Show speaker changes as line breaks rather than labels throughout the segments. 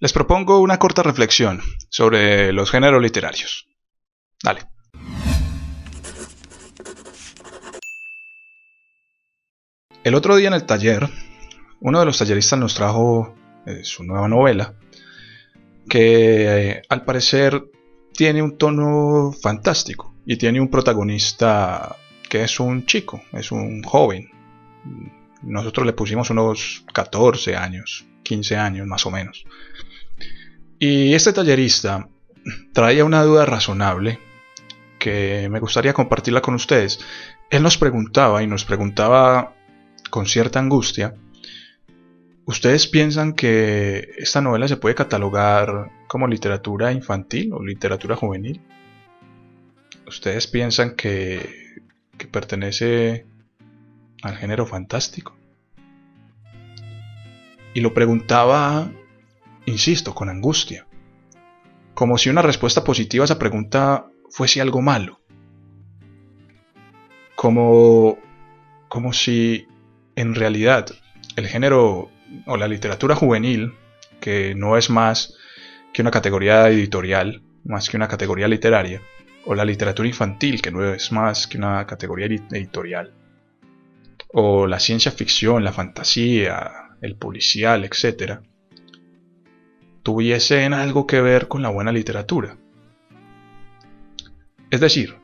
Les propongo una corta reflexión sobre los géneros literarios. Dale. El otro día en el taller, uno de los talleristas nos trajo eh, su nueva novela, que eh, al parecer tiene un tono fantástico y tiene un protagonista que es un chico, es un joven. Nosotros le pusimos unos 14 años, 15 años más o menos. Y este tallerista traía una duda razonable que me gustaría compartirla con ustedes. Él nos preguntaba y nos preguntaba con cierta angustia, ¿ustedes piensan que esta novela se puede catalogar como literatura infantil o literatura juvenil? ¿Ustedes piensan que, que pertenece al género fantástico? Y lo preguntaba, insisto, con angustia, como si una respuesta positiva a esa pregunta fuese algo malo, como, como si en realidad el género o la literatura juvenil, que no es más que una categoría editorial, más que una categoría literaria, o la literatura infantil, que no es más que una categoría editorial, o la ciencia ficción, la fantasía, el policial, etc., tuviesen algo que ver con la buena literatura. Es decir,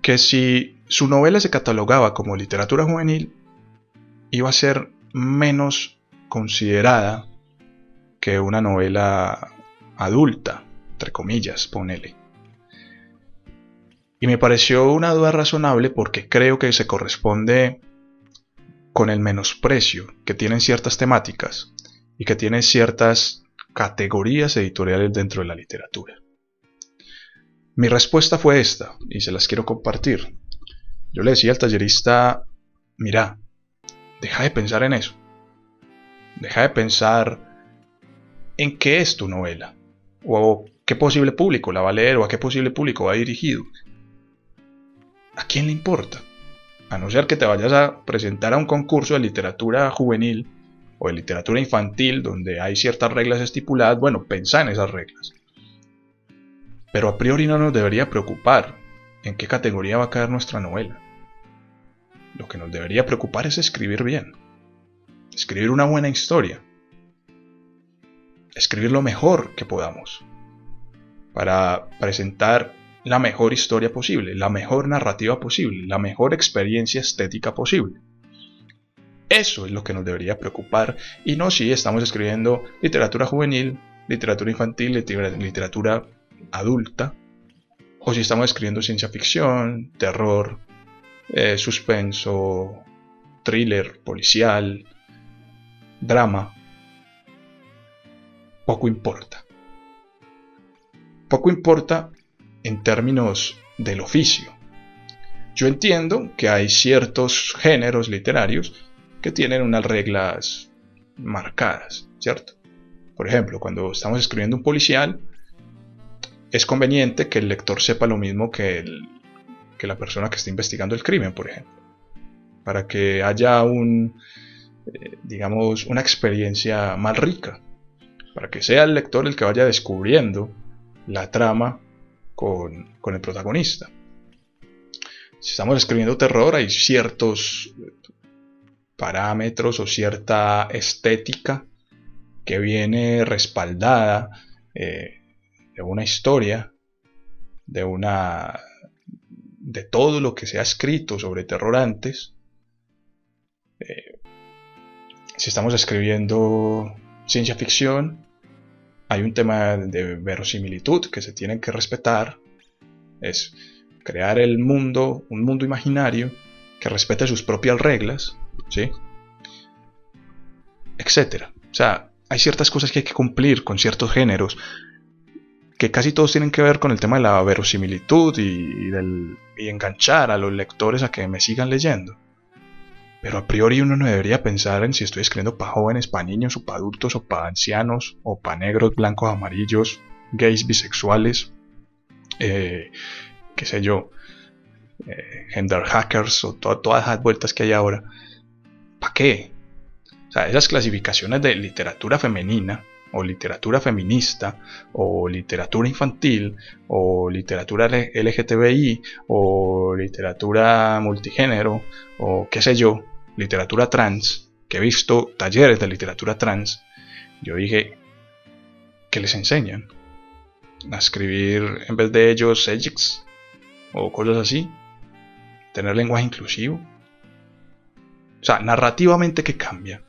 que si su novela se catalogaba como literatura juvenil, iba a ser menos considerada que una novela adulta, entre comillas, ponele. Y me pareció una duda razonable porque creo que se corresponde con el menosprecio que tienen ciertas temáticas y que tienen ciertas categorías editoriales dentro de la literatura. Mi respuesta fue esta, y se las quiero compartir. Yo le decía al tallerista, mira, Deja de pensar en eso. Deja de pensar en qué es tu novela. O qué posible público la va a leer o a qué posible público va dirigido. ¿A quién le importa? A no ser que te vayas a presentar a un concurso de literatura juvenil o de literatura infantil donde hay ciertas reglas estipuladas, bueno, pensa en esas reglas. Pero a priori no nos debería preocupar en qué categoría va a caer nuestra novela. Lo que nos debería preocupar es escribir bien. Escribir una buena historia. Escribir lo mejor que podamos. Para presentar la mejor historia posible, la mejor narrativa posible, la mejor experiencia estética posible. Eso es lo que nos debería preocupar y no si estamos escribiendo literatura juvenil, literatura infantil, literatura adulta, o si estamos escribiendo ciencia ficción, terror, eh, suspenso, thriller, policial, drama, poco importa. Poco importa en términos del oficio. Yo entiendo que hay ciertos géneros literarios que tienen unas reglas marcadas, ¿cierto? Por ejemplo, cuando estamos escribiendo un policial, es conveniente que el lector sepa lo mismo que el que la persona que está investigando el crimen, por ejemplo. Para que haya un, eh, digamos, una experiencia más rica. Para que sea el lector el que vaya descubriendo la trama con, con el protagonista. Si estamos escribiendo terror, hay ciertos parámetros o cierta estética que viene respaldada eh, de una historia, de una de todo lo que se ha escrito sobre terror antes, eh, si estamos escribiendo ciencia ficción, hay un tema de verosimilitud que se tiene que respetar. Es crear el mundo, un mundo imaginario que respete sus propias reglas, ¿sí? Etcétera. O sea, hay ciertas cosas que hay que cumplir con ciertos géneros que casi todos tienen que ver con el tema de la verosimilitud y, del, enganchar a los lectores a que me sigan leyendo. Pero a priori uno no debería pensar en si estoy escribiendo para jóvenes, para niños, o para adultos, o para ancianos, o para negros, blancos, amarillos, gays, bisexuales, eh, qué sé yo, eh, gender hackers, o todas las vueltas que hay ahora. ¿Para qué? O sea, esas clasificaciones de literatura femenina o literatura feminista, o literatura infantil, o literatura LGTBI, o literatura multigénero, o qué sé yo, literatura trans, que he visto talleres de literatura trans, yo dije, ¿qué les enseñan? A escribir en vez de ellos Ejix o cosas así, tener lenguaje inclusivo. O sea, narrativamente que cambia.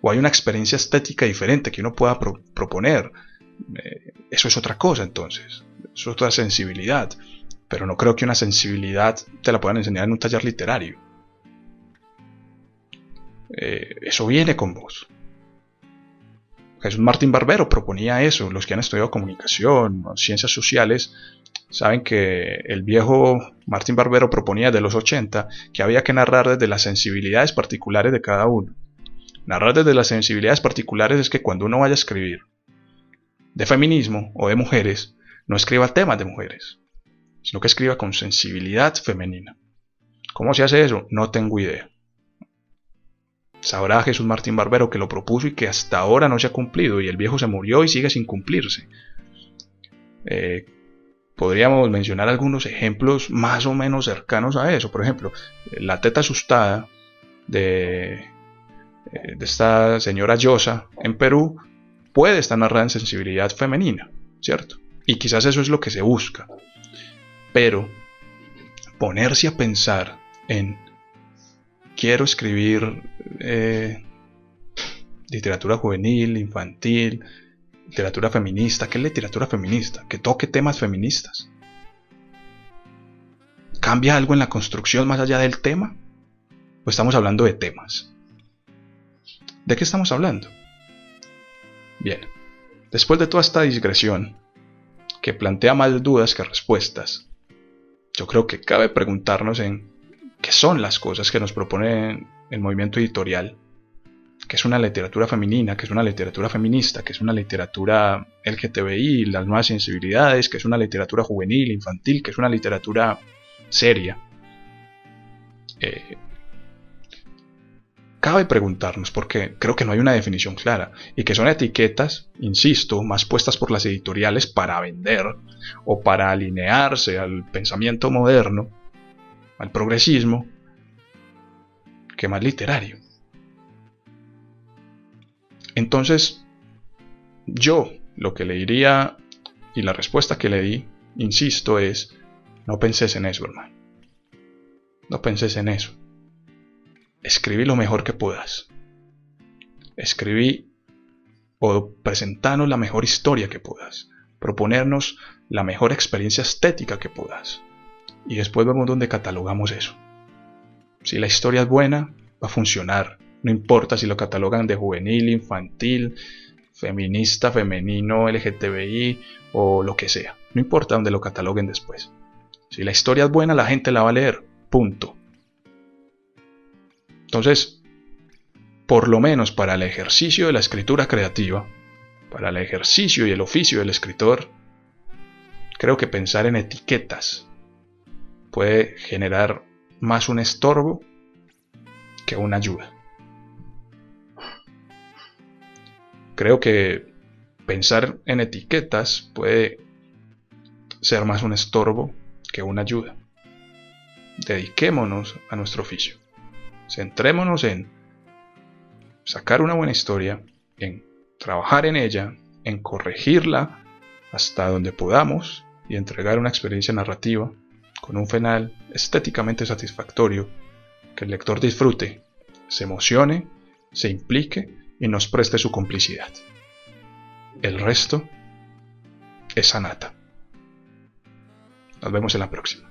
O hay una experiencia estética diferente que uno pueda proponer. Eh, eso es otra cosa entonces. Es otra sensibilidad. Pero no creo que una sensibilidad te la puedan enseñar en un taller literario. Eh, eso viene con vos. Jesús Martín Barbero proponía eso. Los que han estudiado comunicación, ciencias sociales, saben que el viejo Martín Barbero proponía de los 80 que había que narrar desde las sensibilidades particulares de cada uno. Narrar desde las sensibilidades particulares es que cuando uno vaya a escribir de feminismo o de mujeres, no escriba temas de mujeres, sino que escriba con sensibilidad femenina. ¿Cómo se hace eso? No tengo idea. Sabrá Jesús Martín Barbero que lo propuso y que hasta ahora no se ha cumplido y el viejo se murió y sigue sin cumplirse. Eh, podríamos mencionar algunos ejemplos más o menos cercanos a eso. Por ejemplo, la teta asustada de, eh, esta señora Yosa en Perú puede estar narrada en sensibilidad femenina, ¿cierto? Y quizás eso es lo que se busca. Pero ponerse a pensar en quiero escribir eh, literatura juvenil, infantil, literatura feminista. ¿Qué es literatura feminista? Que toque temas feministas. ¿Cambia algo en la construcción más allá del tema? ¿O estamos hablando de temas? ¿De qué estamos hablando? Bien, después de toda esta digresión, que plantea más dudas que respuestas, yo creo que cabe preguntarnos en qué son las cosas que nos propone el movimiento editorial, que es una literatura femenina, que es una literatura feminista, que es una literatura LGTBI, las nuevas sensibilidades, que es una literatura juvenil, infantil, que es una literatura seria. Eh, cabe preguntarnos, porque creo que no hay una definición clara, y que son etiquetas, insisto, más puestas por las editoriales para vender o para alinearse al pensamiento moderno, al progresismo, que más literario. Entonces, yo lo que le diría y la respuesta que le di, insisto, es, no penses en eso, hermano. No penses en eso. Escribí lo mejor que puedas. Escribí o presentarnos la mejor historia que puedas. Proponernos la mejor experiencia estética que puedas y después vemos dónde catalogamos eso. Si la historia es buena, va a funcionar. No importa si lo catalogan de juvenil, infantil, feminista, femenino, LGTBI o lo que sea. No importa dónde lo cataloguen después. Si la historia es buena, la gente la va a leer. Punto. Entonces, por lo menos para el ejercicio de la escritura creativa, para el ejercicio y el oficio del escritor, creo que pensar en etiquetas puede generar más un estorbo que una ayuda. Creo que pensar en etiquetas puede ser más un estorbo que una ayuda. Dediquémonos a nuestro oficio. Centrémonos en sacar una buena historia, en trabajar en ella, en corregirla hasta donde podamos y entregar una experiencia narrativa con un final estéticamente satisfactorio, que el lector disfrute, se emocione, se implique y nos preste su complicidad. El resto es anata. Nos vemos en la próxima.